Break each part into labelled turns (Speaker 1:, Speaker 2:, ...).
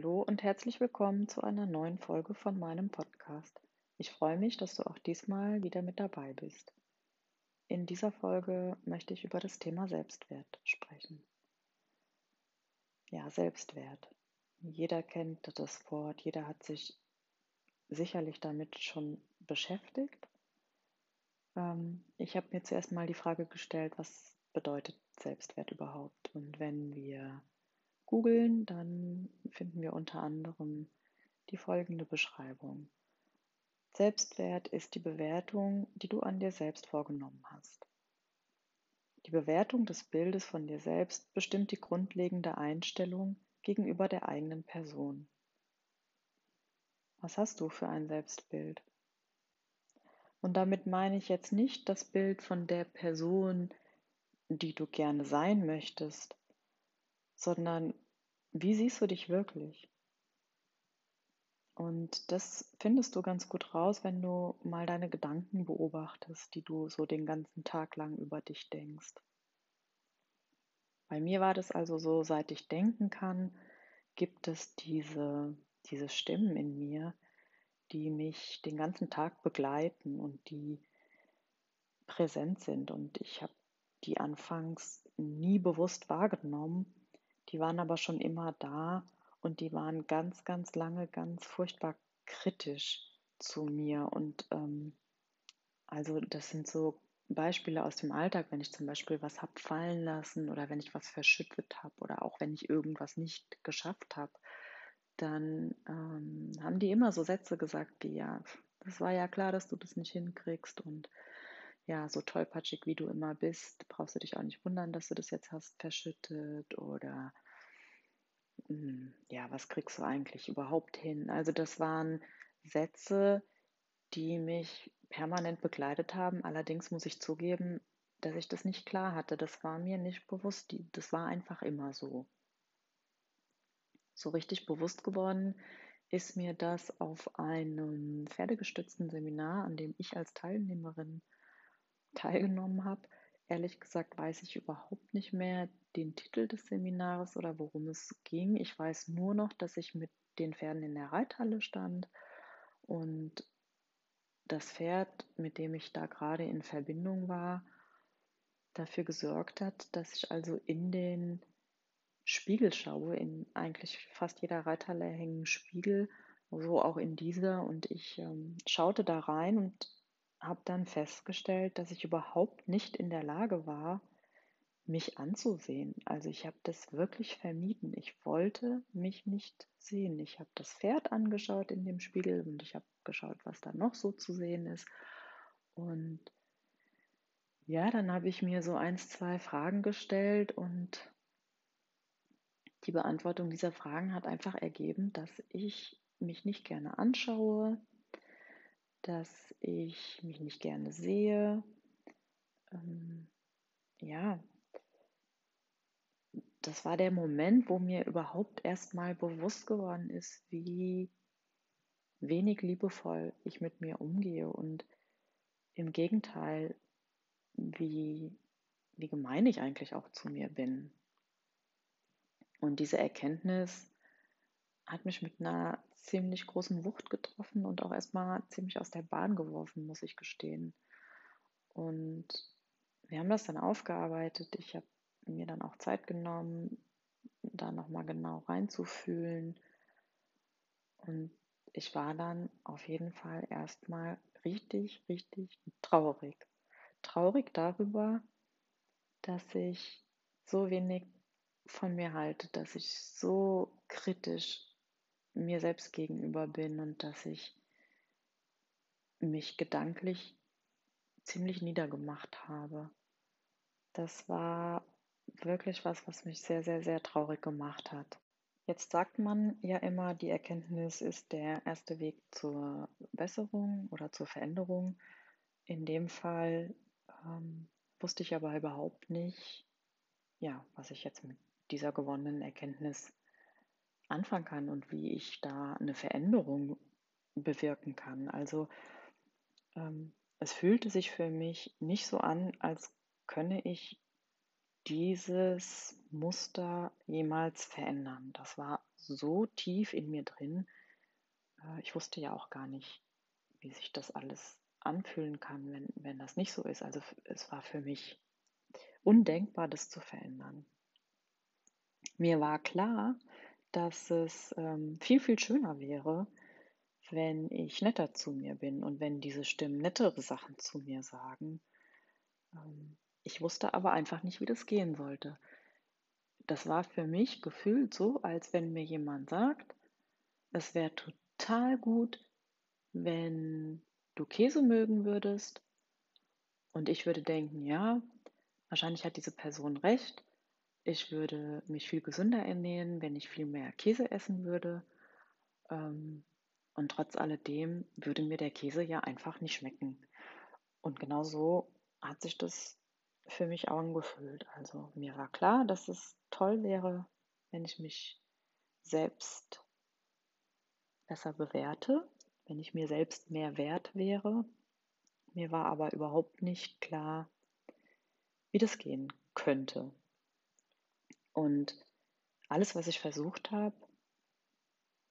Speaker 1: Hallo und herzlich willkommen zu einer neuen Folge von meinem Podcast. Ich freue mich, dass du auch diesmal wieder mit dabei bist. In dieser Folge möchte ich über das Thema Selbstwert sprechen. Ja, Selbstwert. Jeder kennt das Wort, jeder hat sich sicherlich damit schon beschäftigt. Ähm, ich habe mir zuerst mal die Frage gestellt, was bedeutet Selbstwert überhaupt? Und wenn wir googeln, dann finden wir unter anderem die folgende Beschreibung. Selbstwert ist die Bewertung, die du an dir selbst vorgenommen hast. Die Bewertung des Bildes von dir selbst bestimmt die grundlegende Einstellung gegenüber der eigenen Person. Was hast du für ein Selbstbild? Und damit meine ich jetzt nicht das Bild von der Person, die du gerne sein möchtest, sondern wie siehst du dich wirklich? Und das findest du ganz gut raus, wenn du mal deine Gedanken beobachtest, die du so den ganzen Tag lang über dich denkst. Bei mir war das also so, seit ich denken kann, gibt es diese, diese Stimmen in mir, die mich den ganzen Tag begleiten und die präsent sind. Und ich habe die anfangs nie bewusst wahrgenommen, die waren aber schon immer da und die waren ganz, ganz lange ganz furchtbar kritisch zu mir. Und ähm, also das sind so Beispiele aus dem Alltag, wenn ich zum Beispiel was habe fallen lassen oder wenn ich was verschüttet habe oder auch wenn ich irgendwas nicht geschafft habe, dann ähm, haben die immer so Sätze gesagt wie, ja, das war ja klar, dass du das nicht hinkriegst und ja, so tollpatschig wie du immer bist, brauchst du dich auch nicht wundern, dass du das jetzt hast verschüttet oder hm, ja, was kriegst du eigentlich überhaupt hin? Also das waren Sätze, die mich permanent begleitet haben. Allerdings muss ich zugeben, dass ich das nicht klar hatte. Das war mir nicht bewusst. Das war einfach immer so. So richtig bewusst geworden ist mir das auf einem pferdegestützten Seminar, an dem ich als Teilnehmerin teilgenommen habe. Ehrlich gesagt weiß ich überhaupt nicht mehr den Titel des Seminars oder worum es ging. Ich weiß nur noch, dass ich mit den Pferden in der Reithalle stand und das Pferd, mit dem ich da gerade in Verbindung war, dafür gesorgt hat, dass ich also in den Spiegel schaue. In eigentlich fast jeder Reithalle hängen Spiegel, so auch in dieser. Und ich ähm, schaute da rein und habe dann festgestellt, dass ich überhaupt nicht in der Lage war, mich anzusehen. Also ich habe das wirklich vermieden. Ich wollte mich nicht sehen. Ich habe das Pferd angeschaut in dem Spiegel und ich habe geschaut, was da noch so zu sehen ist. Und ja, dann habe ich mir so eins, zwei Fragen gestellt und die Beantwortung dieser Fragen hat einfach ergeben, dass ich mich nicht gerne anschaue, dass ich mich nicht gerne sehe. Ähm, ja, das war der Moment, wo mir überhaupt erstmal bewusst geworden ist, wie wenig liebevoll ich mit mir umgehe und im Gegenteil, wie, wie gemein ich eigentlich auch zu mir bin. Und diese Erkenntnis hat mich mit einer ziemlich großen Wucht getroffen und auch erstmal ziemlich aus der Bahn geworfen, muss ich gestehen. Und wir haben das dann aufgearbeitet. Ich habe mir dann auch Zeit genommen, da nochmal genau reinzufühlen. Und ich war dann auf jeden Fall erstmal richtig, richtig traurig. Traurig darüber, dass ich so wenig von mir halte, dass ich so kritisch mir selbst gegenüber bin und dass ich mich gedanklich ziemlich niedergemacht habe. Das war wirklich was, was mich sehr, sehr, sehr traurig gemacht hat. Jetzt sagt man ja immer, die Erkenntnis ist der erste Weg zur Besserung oder zur Veränderung. In dem Fall ähm, wusste ich aber überhaupt nicht, ja, was ich jetzt mit dieser gewonnenen Erkenntnis anfangen kann und wie ich da eine Veränderung bewirken kann. Also ähm, es fühlte sich für mich nicht so an, als könne ich dieses Muster jemals verändern. Das war so tief in mir drin. Äh, ich wusste ja auch gar nicht, wie sich das alles anfühlen kann, wenn, wenn das nicht so ist. Also es war für mich undenkbar, das zu verändern. Mir war klar, dass es ähm, viel, viel schöner wäre, wenn ich netter zu mir bin und wenn diese Stimmen nettere Sachen zu mir sagen. Ähm, ich wusste aber einfach nicht, wie das gehen sollte. Das war für mich gefühlt so, als wenn mir jemand sagt, es wäre total gut, wenn du Käse mögen würdest. Und ich würde denken, ja, wahrscheinlich hat diese Person recht. Ich würde mich viel gesünder ernähren, wenn ich viel mehr Käse essen würde. Ähm, und trotz alledem würde mir der Käse ja einfach nicht schmecken. Und genau so hat sich das für mich angefühlt. Also mir war klar, dass es toll wäre, wenn ich mich selbst besser bewerte, wenn ich mir selbst mehr wert wäre. Mir war aber überhaupt nicht klar, wie das gehen könnte. Und alles, was ich versucht habe,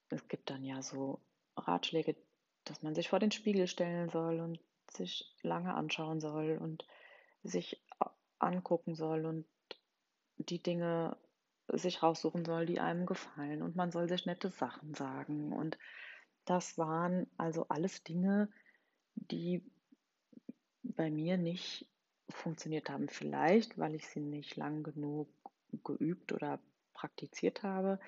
Speaker 1: es gibt dann ja so Ratschläge, dass man sich vor den Spiegel stellen soll und sich lange anschauen soll und sich angucken soll und die Dinge sich raussuchen soll, die einem gefallen. Und man soll sich nette Sachen sagen. Und das waren also alles Dinge, die bei mir nicht funktioniert haben. Vielleicht, weil ich sie nicht lang genug geübt oder praktiziert habe.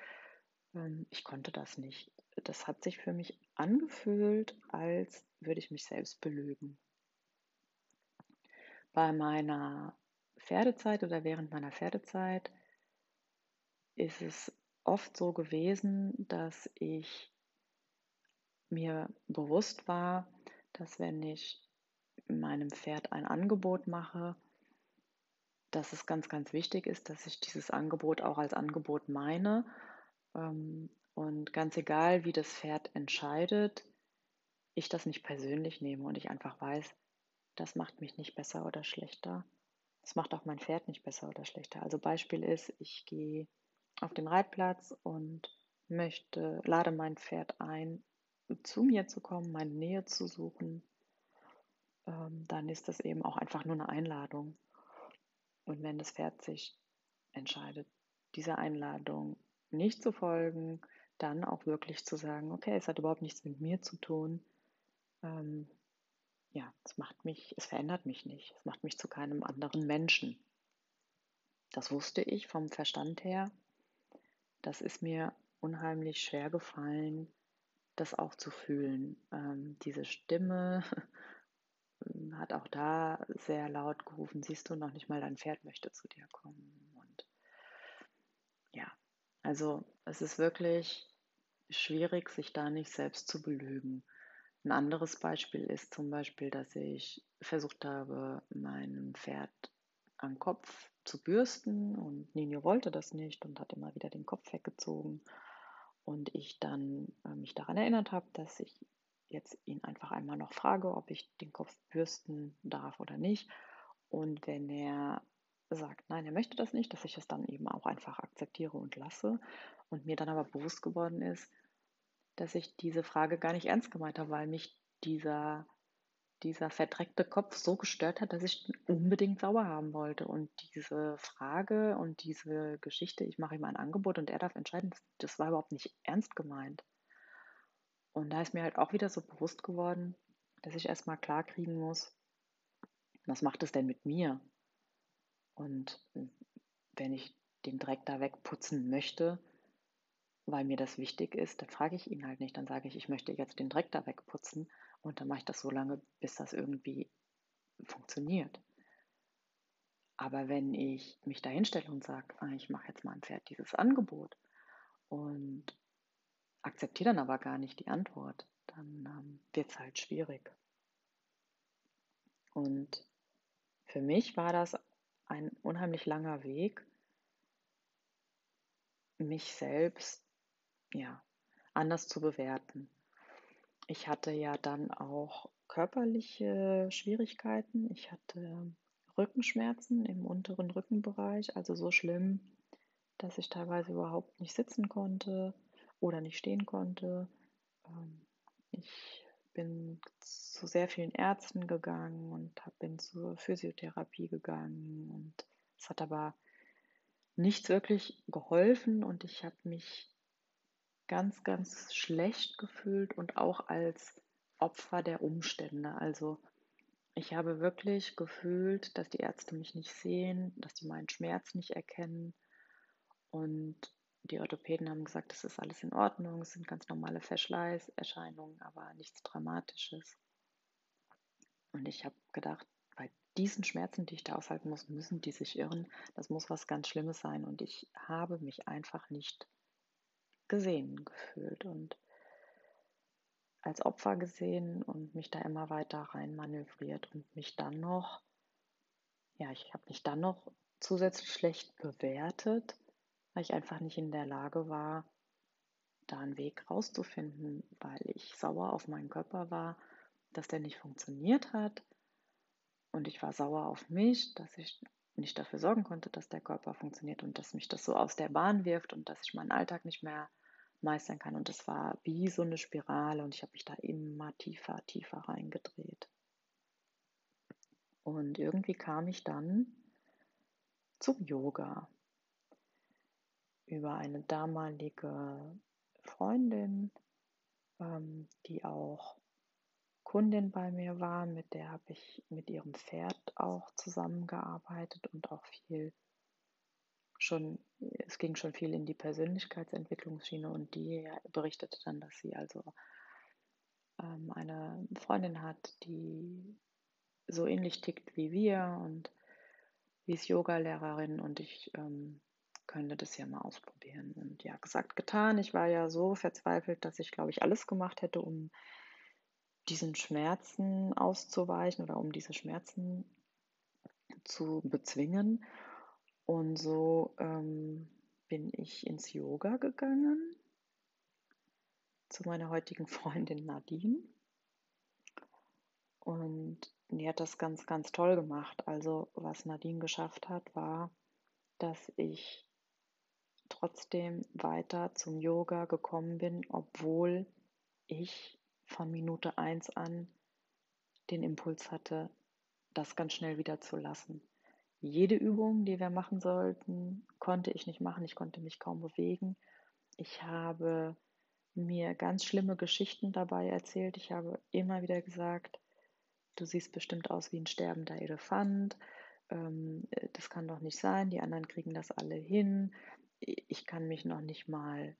Speaker 1: Ähm, ich konnte das nicht. Das hat sich für mich angefühlt, als würde ich mich selbst belügen. Bei meiner Pferdezeit oder während meiner Pferdezeit ist es oft so gewesen, dass ich mir bewusst war, dass wenn ich meinem Pferd ein Angebot mache, dass es ganz, ganz wichtig ist, dass ich dieses Angebot auch als Angebot meine. Ähm, und ganz egal, wie das Pferd entscheidet, ich das nicht persönlich nehme und ich einfach weiß, das macht mich nicht besser oder schlechter. Das macht auch mein Pferd nicht besser oder schlechter. Also Beispiel ist, ich gehe auf den Reitplatz und möchte, lade mein Pferd ein, zu mir zu kommen, meine Nähe zu suchen, ähm, dann ist das eben auch einfach nur eine Einladung. Und wenn das Pferd sich entscheidet, dieser Einladung nicht zu folgen, dann auch wirklich zu sagen, okay, es hat überhaupt nichts mit mir zu tun. Ähm, ja, es macht mich, es verändert mich nicht. Es macht mich zu keinem anderen Menschen. Das wusste ich vom Verstand her. Das ist mir unheimlich schwer gefallen, das auch zu fühlen. Ähm, diese Stimme hat auch da sehr laut gerufen, siehst du noch nicht mal, dein Pferd möchte zu dir kommen. Und ja, also es ist wirklich schwierig, sich da nicht selbst zu belügen. Ein anderes Beispiel ist zum Beispiel, dass ich versucht habe, meinem Pferd am Kopf zu bürsten und Nino wollte das nicht und hat immer wieder den Kopf weggezogen. Und ich dann äh, mich daran erinnert habe, dass ich jetzt ihn einfach einmal noch frage, ob ich den Kopf bürsten darf oder nicht. Und wenn er sagt, nein, er möchte das nicht, dass ich es dann eben auch einfach akzeptiere und lasse. Und mir dann aber bewusst geworden ist, dass ich diese Frage gar nicht ernst gemeint habe, weil mich dieser, dieser verdreckte Kopf so gestört hat, dass ich unbedingt sauber haben wollte. Und diese Frage und diese Geschichte, ich mache ihm ein Angebot und er darf entscheiden, das war überhaupt nicht ernst gemeint. Und da ist mir halt auch wieder so bewusst geworden, dass ich erstmal klar kriegen muss, was macht es denn mit mir? Und wenn ich den Dreck da wegputzen möchte, weil mir das wichtig ist, dann frage ich ihn halt nicht. Dann sage ich, ich möchte jetzt den Dreck da wegputzen und dann mache ich das so lange, bis das irgendwie funktioniert. Aber wenn ich mich da hinstelle und sage, ah, ich mache jetzt meinem Pferd dieses Angebot und akzeptiere dann aber gar nicht die Antwort, dann ähm, wird es halt schwierig. Und für mich war das ein unheimlich langer Weg, mich selbst ja, anders zu bewerten. Ich hatte ja dann auch körperliche Schwierigkeiten. Ich hatte Rückenschmerzen im unteren Rückenbereich, also so schlimm, dass ich teilweise überhaupt nicht sitzen konnte oder nicht stehen konnte. Ähm, ich bin zu sehr vielen Ärzten gegangen und bin zur Physiotherapie gegangen und es hat aber nichts wirklich geholfen und ich habe mich ganz, ganz schlecht gefühlt und auch als Opfer der Umstände. Also ich habe wirklich gefühlt, dass die Ärzte mich nicht sehen, dass die meinen Schmerz nicht erkennen. Und die Orthopäden haben gesagt, das ist alles in Ordnung, es sind ganz normale Verschleißerscheinungen, aber nichts Dramatisches. Und ich habe gedacht, bei diesen Schmerzen, die ich da aushalten muss, müssen die sich irren. Das muss was ganz Schlimmes sein. Und ich habe mich einfach nicht gesehen gefühlt und als Opfer gesehen und mich da immer weiter rein manövriert und mich dann noch, ja, ich habe mich dann noch zusätzlich schlecht bewertet, weil ich einfach nicht in der Lage war, da einen Weg rauszufinden, weil ich sauer auf meinen Körper war, dass der nicht funktioniert hat. Und ich war sauer auf mich, dass ich nicht dafür sorgen konnte, dass der Körper funktioniert und dass mich das so aus der Bahn wirft und dass ich meinen Alltag nicht mehr meistern kann. Und es war wie so eine Spirale und ich habe mich da immer tiefer, tiefer reingedreht. Und irgendwie kam ich dann zum Yoga über eine damalige Freundin, ähm, die auch Kundin bei mir war, mit der habe ich mit ihrem Pferd auch zusammengearbeitet und auch viel schon, es ging schon viel in die Persönlichkeitsentwicklungsschiene. Und die berichtete dann, dass sie also ähm, eine Freundin hat, die so ähnlich tickt wie wir und wie ist Yoga-Lehrerin und ich ähm, könnte das ja mal ausprobieren. Und ja, gesagt, getan. Ich war ja so verzweifelt, dass ich, glaube ich, alles gemacht hätte, um diesen Schmerzen auszuweichen oder um diese Schmerzen zu bezwingen. Und so ähm, bin ich ins Yoga gegangen zu meiner heutigen Freundin Nadine. Und die hat das ganz, ganz toll gemacht. Also was Nadine geschafft hat, war, dass ich trotzdem weiter zum Yoga gekommen bin, obwohl ich von Minute 1 an den Impuls hatte, das ganz schnell wieder zu lassen jede Übung, die wir machen sollten, konnte ich nicht machen. Ich konnte mich kaum bewegen. Ich habe mir ganz schlimme Geschichten dabei erzählt. Ich habe immer wieder gesagt, du siehst bestimmt aus wie ein sterbender Elefant. Ähm, das kann doch nicht sein. Die anderen kriegen das alle hin. Ich kann mich noch nicht mal,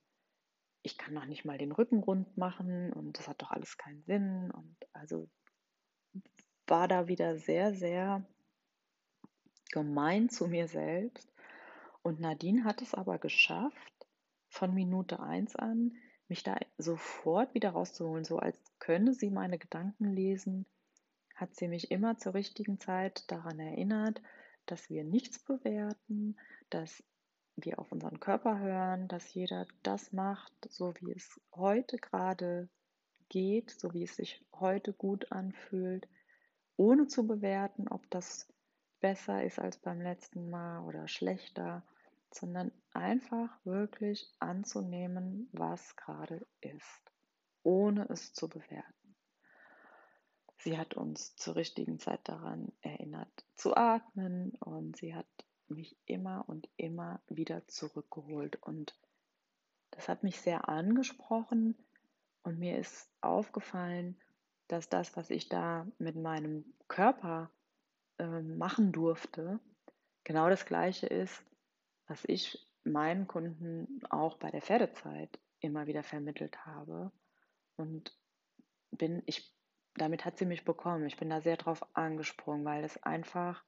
Speaker 1: ich kann noch nicht mal den Rücken rund machen und das hat doch alles keinen Sinn. Und also war da wieder sehr, sehr gemein zu mir selbst. Und Nadine hat es aber geschafft, von Minute 1 an, mich da sofort wieder rauszuholen, so als könne sie meine Gedanken lesen, hat sie mich immer zur richtigen Zeit daran erinnert, dass wir nichts bewerten, dass wir auf unseren Körper hören, dass jeder das macht, so wie es heute gerade geht, so wie es sich heute gut anfühlt, ohne zu bewerten, ob das besser ist als beim letzten Mal oder schlechter, sondern einfach wirklich anzunehmen, was gerade ist, ohne es zu bewerten. Sie hat uns zur richtigen Zeit daran erinnert zu atmen und sie hat mich immer und immer wieder zurückgeholt und das hat mich sehr angesprochen und mir ist aufgefallen, dass das, was ich da mit meinem Körper ähm, machen durfte, genau das Gleiche ist, was ich meinen Kunden auch bei der Pferdezeit immer wieder vermittelt habe. Und bin, ich, damit hat sie mich bekommen. Ich bin da sehr drauf angesprungen, weil es einfach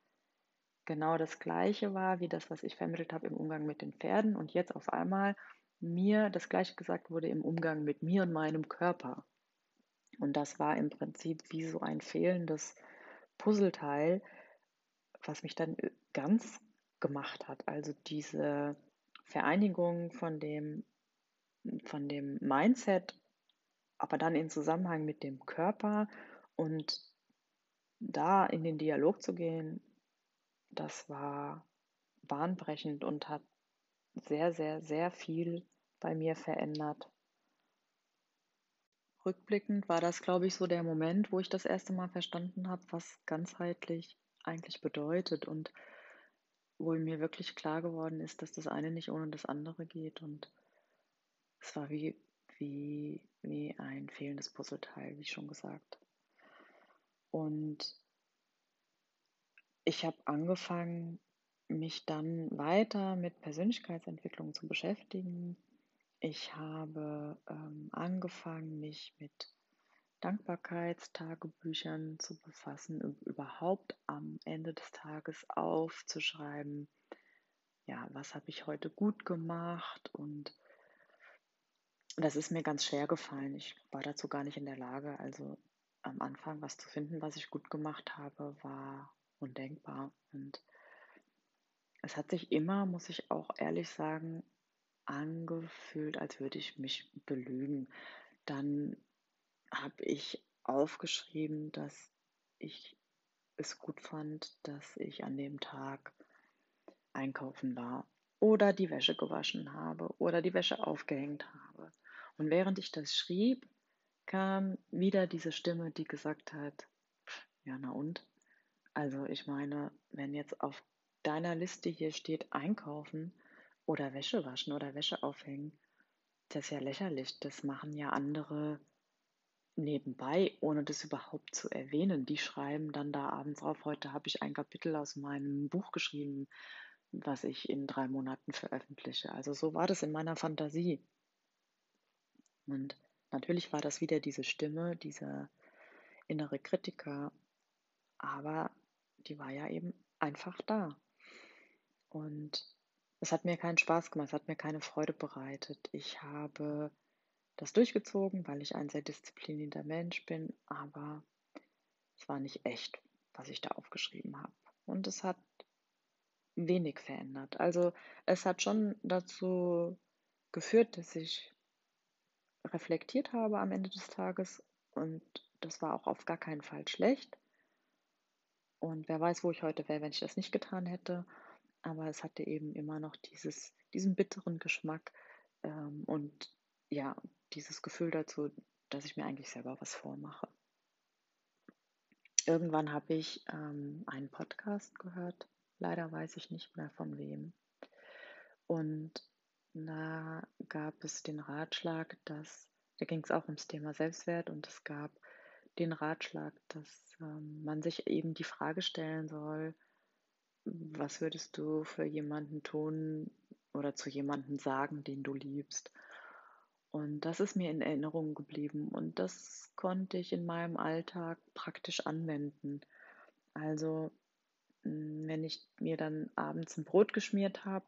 Speaker 1: genau das Gleiche war, wie das, was ich vermittelt habe im Umgang mit den Pferden. Und jetzt auf einmal mir das Gleiche gesagt wurde im Umgang mit mir und meinem Körper. Und das war im Prinzip wie so ein fehlendes Puzzleteil, was mich dann äh, ganz gemacht hat. Also diese Vereinigung von dem, von dem Mindset, aber dann in Zusammenhang mit dem Körper und da in den Dialog zu gehen, das war bahnbrechend und hat sehr, sehr, sehr viel bei mir verändert. Rückblickend war das, glaube ich, so der Moment, wo ich das erste Mal verstanden habe, was ganzheitlich eigentlich bedeutet und wo mir wirklich klar geworden ist, dass das eine nicht ohne das andere geht. Und es war wie, wie, wie ein fehlendes Puzzleteil, wie schon gesagt. Und ich habe angefangen, mich dann weiter mit Persönlichkeitsentwicklung zu beschäftigen. Ich habe ähm, angefangen, mich mit Dankbarkeitstagebüchern zu befassen, überhaupt am Ende des Tages aufzuschreiben, ja, was habe ich heute gut gemacht und das ist mir ganz schwer gefallen. Ich war dazu gar nicht in der Lage. Also am Anfang was zu finden, was ich gut gemacht habe, war undenkbar. Und es hat sich immer, muss ich auch ehrlich sagen, angefühlt, als würde ich mich belügen. Dann habe ich aufgeschrieben, dass ich es gut fand, dass ich an dem Tag einkaufen war oder die Wäsche gewaschen habe oder die Wäsche aufgehängt habe. Und während ich das schrieb, kam wieder diese Stimme, die gesagt hat, ja, na und? Also ich meine, wenn jetzt auf deiner Liste hier steht einkaufen oder Wäsche waschen oder Wäsche aufhängen, das ist ja lächerlich. Das machen ja andere nebenbei, ohne das überhaupt zu erwähnen. Die schreiben dann da abends auf, heute habe ich ein Kapitel aus meinem Buch geschrieben, was ich in drei Monaten veröffentliche. Also so war das in meiner Fantasie. Und natürlich war das wieder diese Stimme, dieser innere Kritiker, aber die war ja eben einfach da. Und es hat mir keinen Spaß gemacht, es hat mir keine Freude bereitet. Ich habe das durchgezogen, weil ich ein sehr disziplinierter Mensch bin, aber es war nicht echt, was ich da aufgeschrieben habe. Und es hat wenig verändert. Also es hat schon dazu geführt, dass ich reflektiert habe am Ende des Tages und das war auch auf gar keinen Fall schlecht. Und wer weiß, wo ich heute wäre, wenn ich das nicht getan hätte. Aber es hatte eben immer noch dieses, diesen bitteren Geschmack ähm, und ja, dieses Gefühl dazu, dass ich mir eigentlich selber was vormache. Irgendwann habe ich ähm, einen Podcast gehört, leider weiß ich nicht mehr von wem. Und da gab es den Ratschlag, dass, da ging es auch ums Thema Selbstwert und es gab den Ratschlag, dass ähm, man sich eben die Frage stellen soll, was würdest du für jemanden tun oder zu jemandem sagen, den du liebst? Und das ist mir in Erinnerung geblieben und das konnte ich in meinem Alltag praktisch anwenden. Also, hm, wenn ich mir dann abends ein Brot geschmiert habe,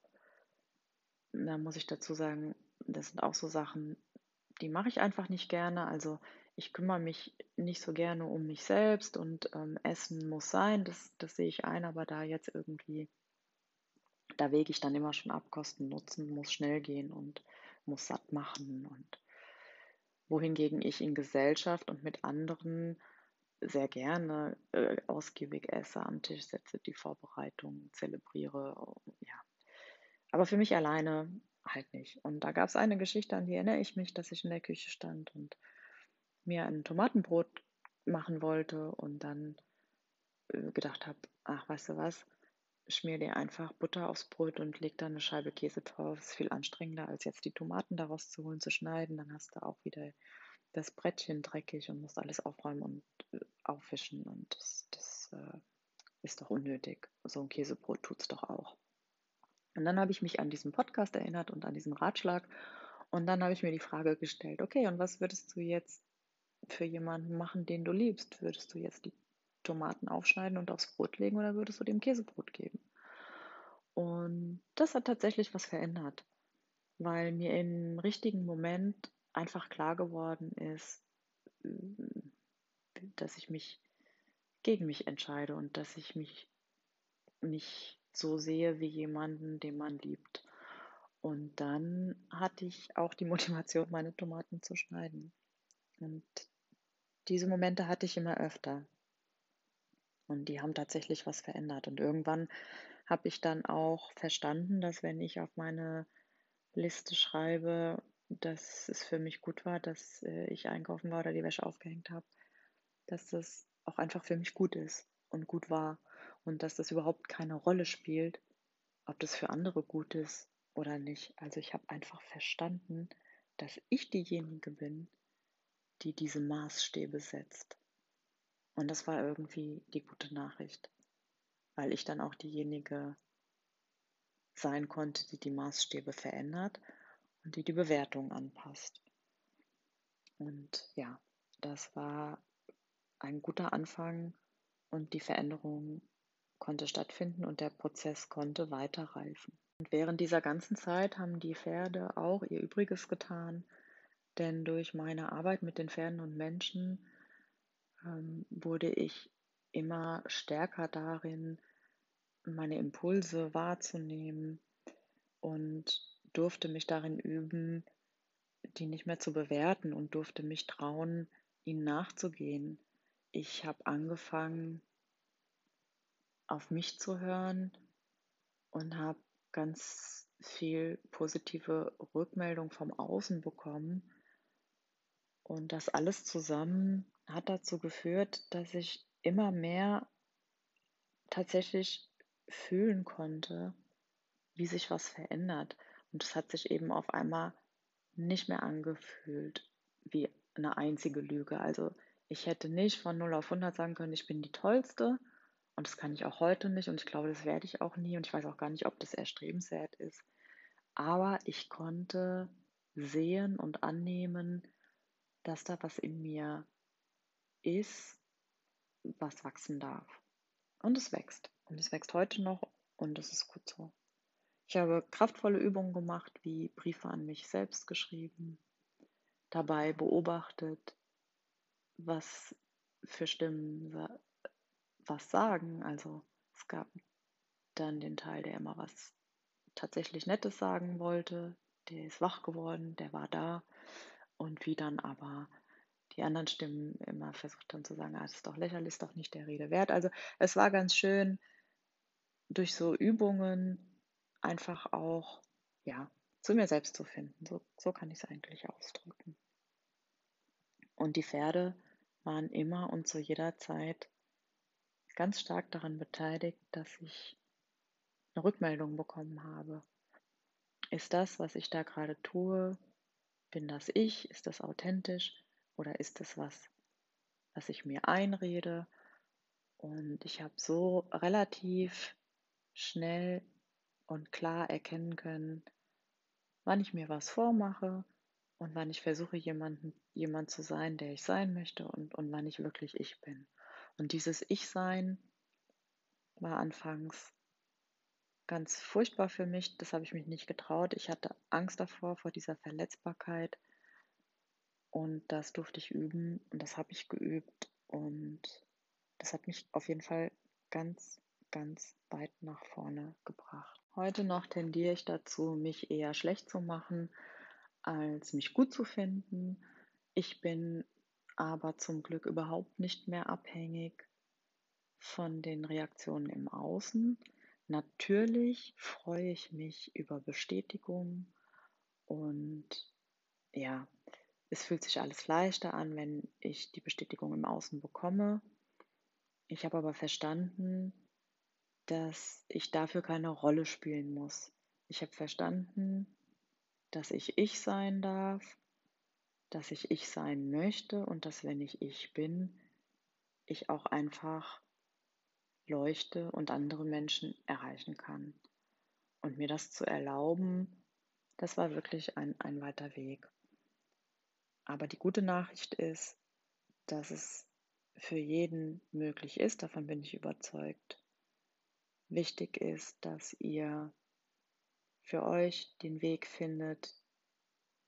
Speaker 1: dann muss ich dazu sagen, das sind auch so Sachen, die mache ich einfach nicht gerne. Also, ich kümmere mich nicht so gerne um mich selbst und ähm, Essen muss sein, das, das sehe ich ein, aber da jetzt irgendwie, da wege ich dann immer schon ab, Kosten, Nutzen, muss schnell gehen und muss satt machen und wohingegen ich in Gesellschaft und mit anderen sehr gerne äh, ausgiebig esse, am Tisch setze, die Vorbereitung zelebriere, ja. Aber für mich alleine halt nicht. Und da gab es eine Geschichte, an die erinnere ich mich, dass ich in der Küche stand und mir ein Tomatenbrot machen wollte und dann äh, gedacht habe, ach, weißt du was, schmier dir einfach Butter aufs Brot und leg da eine Scheibe Käse drauf. Ist viel anstrengender, als jetzt die Tomaten daraus zu holen, zu schneiden. Dann hast du auch wieder das Brettchen dreckig und musst alles aufräumen und äh, aufwischen. Und das, das äh, ist doch unnötig. So ein Käsebrot tut es doch auch. Und dann habe ich mich an diesen Podcast erinnert und an diesen Ratschlag. Und dann habe ich mir die Frage gestellt, okay, und was würdest du jetzt für jemanden machen, den du liebst? Würdest du jetzt die Tomaten aufschneiden und aufs Brot legen oder würdest du dem Käsebrot geben? Und das hat tatsächlich was verändert, weil mir im richtigen Moment einfach klar geworden ist, dass ich mich gegen mich entscheide und dass ich mich nicht so sehe wie jemanden, den man liebt. Und dann hatte ich auch die Motivation, meine Tomaten zu schneiden. Und diese Momente hatte ich immer öfter. Und die haben tatsächlich was verändert. Und irgendwann habe ich dann auch verstanden, dass wenn ich auf meine Liste schreibe, dass es für mich gut war, dass äh, ich einkaufen war oder die Wäsche aufgehängt habe, dass das auch einfach für mich gut ist und gut war und dass das überhaupt keine Rolle spielt, ob das für andere gut ist oder nicht. Also ich habe einfach verstanden, dass ich diejenige bin, die diese Maßstäbe setzt. Und das war irgendwie die gute Nachricht, weil ich dann auch diejenige sein konnte, die die Maßstäbe verändert und die die Bewertung anpasst. Und ja, das war ein guter Anfang und die Veränderung konnte stattfinden und der Prozess konnte weiterreifen. Und während dieser ganzen Zeit haben die Pferde auch ihr Übriges getan, denn durch meine Arbeit mit den Pferden und Menschen ähm, wurde ich immer stärker darin, meine Impulse wahrzunehmen und durfte mich darin üben, die nicht mehr zu bewerten und durfte mich trauen, ihnen nachzugehen. Ich habe angefangen, auf mich zu hören und habe ganz viel positive Rückmeldung vom Außen bekommen. Und das alles zusammen hat dazu geführt, dass ich immer mehr tatsächlich fühlen konnte, wie sich was verändert. Und es hat sich eben auf einmal nicht mehr angefühlt wie eine einzige Lüge. Also ich hätte nicht von 0 auf 100 sagen können, ich bin die Tollste. Und das kann ich auch heute nicht. Und ich glaube, das werde ich auch nie. Und ich weiß auch gar nicht, ob das erstrebenswert ist. Aber ich konnte sehen und annehmen, dass da was in mir ist, was wachsen darf. Und es wächst. Und es wächst heute noch und es ist gut so. Ich habe kraftvolle Übungen gemacht, wie Briefe an mich selbst geschrieben, dabei beobachtet, was für Stimmen was sagen. Also es gab dann den Teil, der immer was tatsächlich Nettes sagen wollte, der ist wach geworden, der war da. Und wie dann aber die anderen Stimmen immer versucht haben zu sagen, ah, das ist doch lächerlich, ist doch nicht der Rede wert. Also es war ganz schön, durch so Übungen einfach auch, ja, zu mir selbst zu finden. So, so kann ich es eigentlich ausdrücken. Und die Pferde waren immer und zu jeder Zeit ganz stark daran beteiligt, dass ich eine Rückmeldung bekommen habe. Ist das, was ich da gerade tue, bin das ich? Ist das authentisch? Oder ist das was, was ich mir einrede? Und ich habe so relativ schnell und klar erkennen können, wann ich mir was vormache und wann ich versuche, jemanden, jemand zu sein, der ich sein möchte und, und wann ich wirklich ich bin. Und dieses Ich-Sein war anfangs ganz furchtbar für mich. Das habe ich mich nicht getraut. Ich hatte Angst davor, vor dieser Verletzbarkeit. Und das durfte ich üben und das habe ich geübt. Und das hat mich auf jeden Fall ganz, ganz weit nach vorne gebracht. Heute noch tendiere ich dazu, mich eher schlecht zu machen, als mich gut zu finden. Ich bin aber zum Glück überhaupt nicht mehr abhängig von den Reaktionen im Außen. Natürlich freue ich mich über Bestätigung und ja, es fühlt sich alles leichter an, wenn ich die Bestätigung im Außen bekomme. Ich habe aber verstanden, dass ich dafür keine Rolle spielen muss. Ich habe verstanden, dass ich ich sein darf, dass ich ich sein möchte und dass wenn ich ich bin, ich auch einfach leuchte und andere Menschen erreichen kann. Und mir das zu erlauben, das war wirklich ein, ein weiter Weg. Aber die gute Nachricht ist, dass es für jeden möglich ist, davon bin ich überzeugt, Wichtig ist, dass ihr für euch den Weg findet,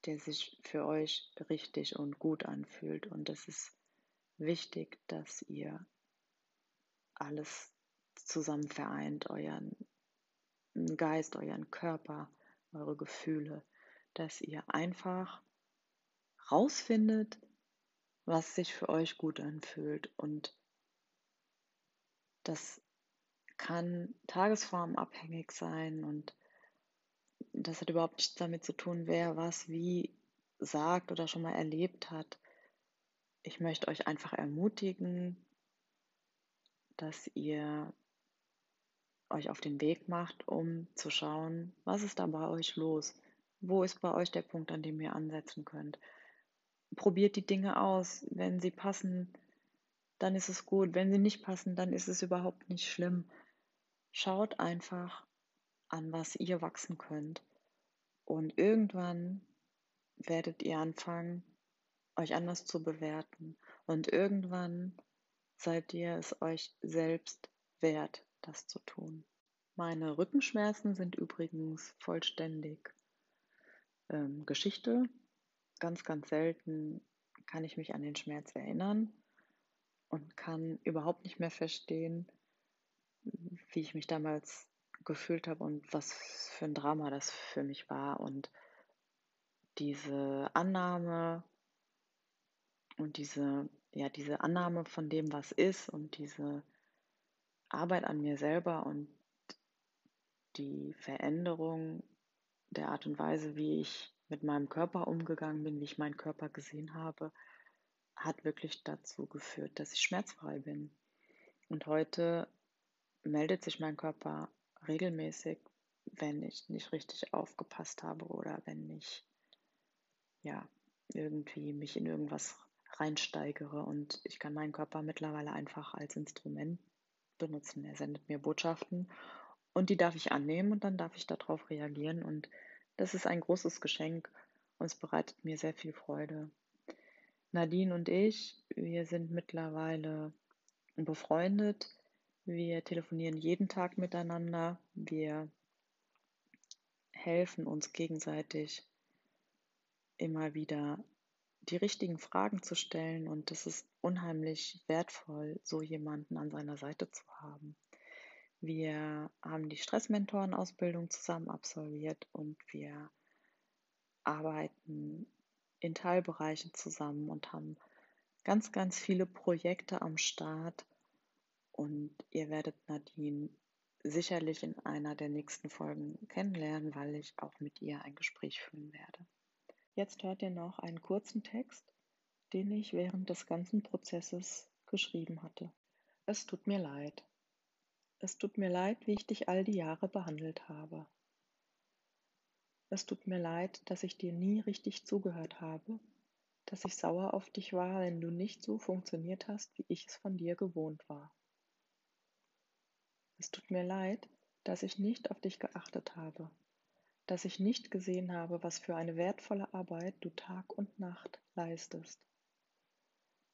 Speaker 1: der sich für euch richtig und gut anfühlt. Und es ist wichtig, dass ihr alles zusammen vereint, euren Geist, euren Körper, eure Gefühle, dass ihr einfach rausfindet, was sich für euch gut anfühlt und Das kann tagesformabhängig sein und das hat überhaupt nichts damit zu tun, wer was wie sagt oder schon mal erlebt hat. Ich möchte euch einfach ermutigen, dass ihr euch auf den Weg macht, um zu schauen, was ist da bei euch los? Wo ist bei euch der Punkt, an dem ihr ansetzen könnt? Probiert die Dinge aus. Wenn sie passen, dann ist es gut. Wenn sie nicht passen, dann ist es überhaupt nicht schlimm. Schaut einfach an, was ihr wachsen könnt. Und irgendwann werdet ihr anfangen, euch anders zu bewerten. Und irgendwann seid ihr es euch selbst wert, das zu tun. Meine Rückenschmerzen sind übrigens vollständig ähm, Geschichte. Ganz, ganz selten kann ich mich an den Schmerz erinnern und kann überhaupt nicht mehr verstehen, wie ich mich damals gefühlt habe und was für ein Drama das für mich war. Und diese Annahme und diese, ja, diese Annahme von dem, was ist und diese Arbeit an mir selber und die Veränderung der Art und Weise, wie ich mit meinem Körper umgegangen bin, wie ich meinen Körper gesehen habe, hat wirklich dazu geführt, dass ich schmerzfrei bin. Und heute meldet sich mein Körper regelmäßig, wenn ich nicht richtig aufgepasst habe oder wenn ich ja irgendwie mich in irgendwas reinsteigere und ich kann meinen Körper mittlerweile einfach als Instrument benutzen. Er sendet mir Botschaften und die darf ich annehmen und dann darf ich darauf reagieren und das ist ein großes Geschenk und es bereitet mir sehr viel Freude. Nadine und ich, wir sind mittlerweile befreundet. Wir telefonieren jeden Tag miteinander. Wir helfen uns gegenseitig immer wieder die richtigen Fragen zu stellen und es ist unheimlich wertvoll, so jemanden an seiner Seite zu haben. Wir haben die Stressmentorenausbildung zusammen absolviert und wir arbeiten in Teilbereichen zusammen und haben ganz, ganz viele Projekte am Start. Und ihr werdet Nadine sicherlich in einer der nächsten Folgen kennenlernen, weil ich auch mit ihr ein Gespräch führen werde. Jetzt hört ihr noch einen kurzen Text, den ich während des ganzen Prozesses geschrieben hatte. Es tut mir leid. Es tut mir leid, wie ich dich all die Jahre behandelt habe. Es tut mir leid, dass ich dir nie richtig zugehört habe, dass ich sauer auf dich war, wenn du nicht so funktioniert hast, wie ich es von dir gewohnt war. Es tut mir leid, dass ich nicht auf dich geachtet habe, dass ich nicht gesehen habe, was für eine wertvolle Arbeit du Tag und Nacht leistest.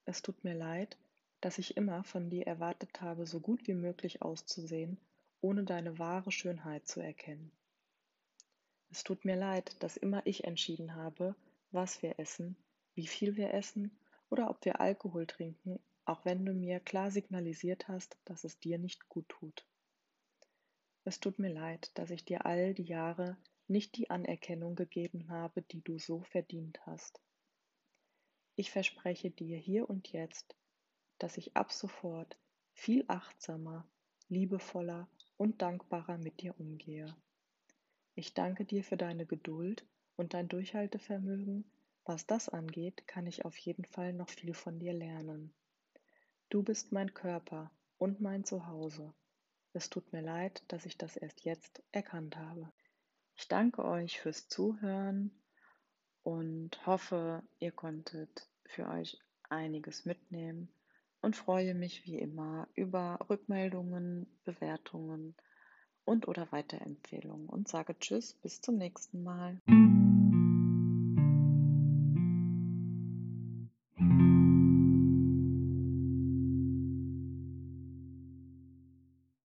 Speaker 1: Es tut mir leid, dass ich immer von dir erwartet habe, so gut wie möglich auszusehen, ohne deine wahre Schönheit zu erkennen. Es tut mir leid, dass immer ich entschieden habe, was wir essen, wie viel wir essen oder ob wir Alkohol trinken, auch wenn du mir klar signalisiert hast, dass es dir nicht gut tut. Es tut mir leid, dass ich dir all die Jahre nicht die Anerkennung gegeben habe, die du so verdient hast. Ich verspreche dir hier und jetzt, dass ich ab sofort viel achtsamer, liebevoller und dankbarer mit dir umgehe. Ich danke dir für deine Geduld und dein Durchhaltevermögen. Was das angeht, kann ich auf jeden Fall noch viel von dir lernen. Du bist mein Körper und mein Zuhause. Es tut mir leid, dass ich das erst jetzt erkannt habe. Ich danke euch fürs Zuhören und hoffe, ihr konntet für euch einiges mitnehmen und freue mich wie immer über Rückmeldungen, Bewertungen und oder Weiterempfehlungen und sage Tschüss, bis zum nächsten Mal.